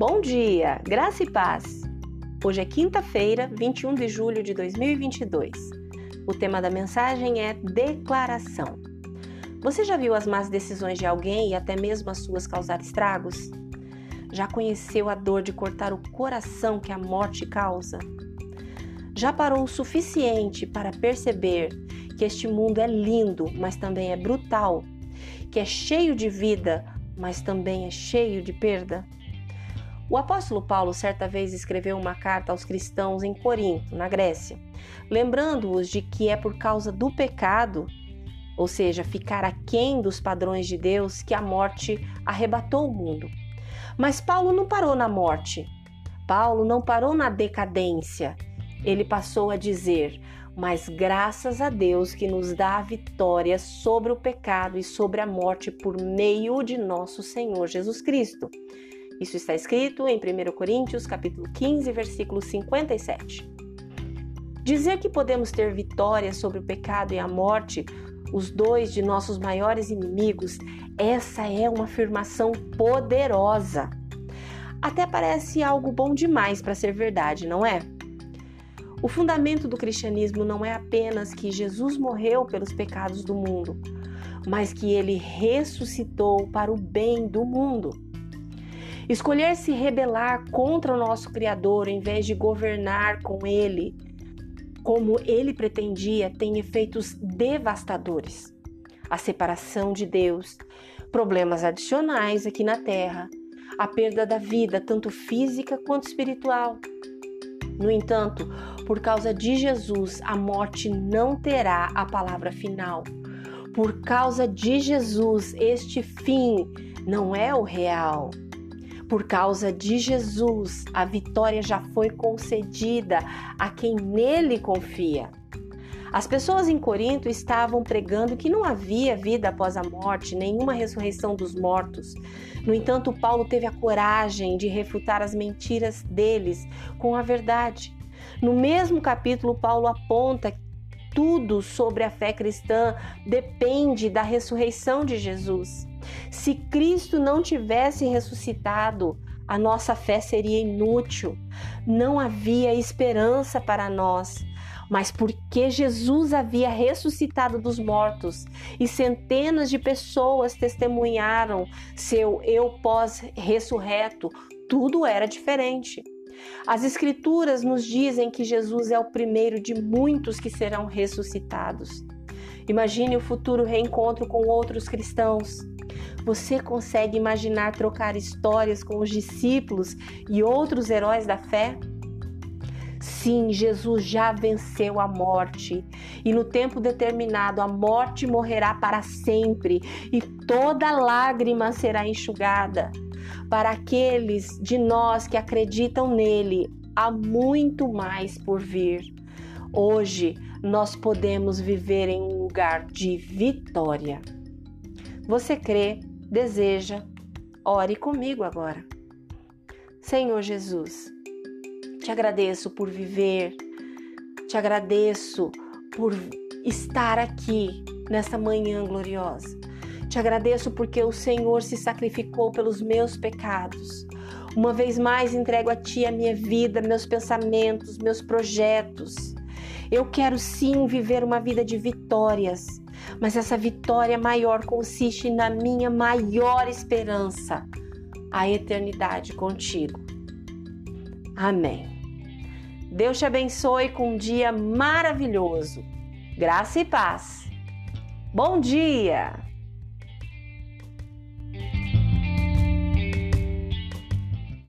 Bom dia, graça e paz. Hoje é quinta-feira, 21 de julho de 2022. O tema da mensagem é declaração. Você já viu as más decisões de alguém e até mesmo as suas causar estragos? Já conheceu a dor de cortar o coração que a morte causa? Já parou o suficiente para perceber que este mundo é lindo, mas também é brutal, que é cheio de vida, mas também é cheio de perda? O apóstolo Paulo certa vez escreveu uma carta aos cristãos em Corinto, na Grécia, lembrando-os de que é por causa do pecado, ou seja, ficar aquém dos padrões de Deus, que a morte arrebatou o mundo. Mas Paulo não parou na morte. Paulo não parou na decadência. Ele passou a dizer: Mas graças a Deus que nos dá a vitória sobre o pecado e sobre a morte por meio de nosso Senhor Jesus Cristo. Isso está escrito em 1 Coríntios, capítulo 15, versículo 57. Dizer que podemos ter vitória sobre o pecado e a morte, os dois de nossos maiores inimigos, essa é uma afirmação poderosa. Até parece algo bom demais para ser verdade, não é? O fundamento do cristianismo não é apenas que Jesus morreu pelos pecados do mundo, mas que ele ressuscitou para o bem do mundo. Escolher se rebelar contra o nosso Criador em vez de governar com ele, como ele pretendia, tem efeitos devastadores. A separação de Deus, problemas adicionais aqui na Terra, a perda da vida, tanto física quanto espiritual. No entanto, por causa de Jesus, a morte não terá a palavra final. Por causa de Jesus, este fim não é o real. Por causa de Jesus, a vitória já foi concedida a quem nele confia. As pessoas em Corinto estavam pregando que não havia vida após a morte, nenhuma ressurreição dos mortos. No entanto, Paulo teve a coragem de refutar as mentiras deles com a verdade. No mesmo capítulo, Paulo aponta tudo sobre a fé cristã depende da ressurreição de Jesus. Se Cristo não tivesse ressuscitado, a nossa fé seria inútil. Não havia esperança para nós. Mas porque Jesus havia ressuscitado dos mortos e centenas de pessoas testemunharam seu eu pós-ressurreto, tudo era diferente. As Escrituras nos dizem que Jesus é o primeiro de muitos que serão ressuscitados. Imagine o futuro reencontro com outros cristãos. Você consegue imaginar trocar histórias com os discípulos e outros heróis da fé? Sim, Jesus já venceu a morte, e no tempo determinado a morte morrerá para sempre, e toda lágrima será enxugada. Para aqueles de nós que acreditam nele, há muito mais por vir. Hoje nós podemos viver em um lugar de vitória. Você crê, deseja, ore comigo agora. Senhor Jesus, te agradeço por viver, te agradeço por estar aqui nesta manhã gloriosa. Te agradeço porque o Senhor se sacrificou pelos meus pecados. Uma vez mais entrego a Ti a minha vida, meus pensamentos, meus projetos. Eu quero sim viver uma vida de vitórias, mas essa vitória maior consiste na minha maior esperança, a eternidade contigo. Amém. Deus te abençoe com um dia maravilhoso. Graça e paz. Bom dia!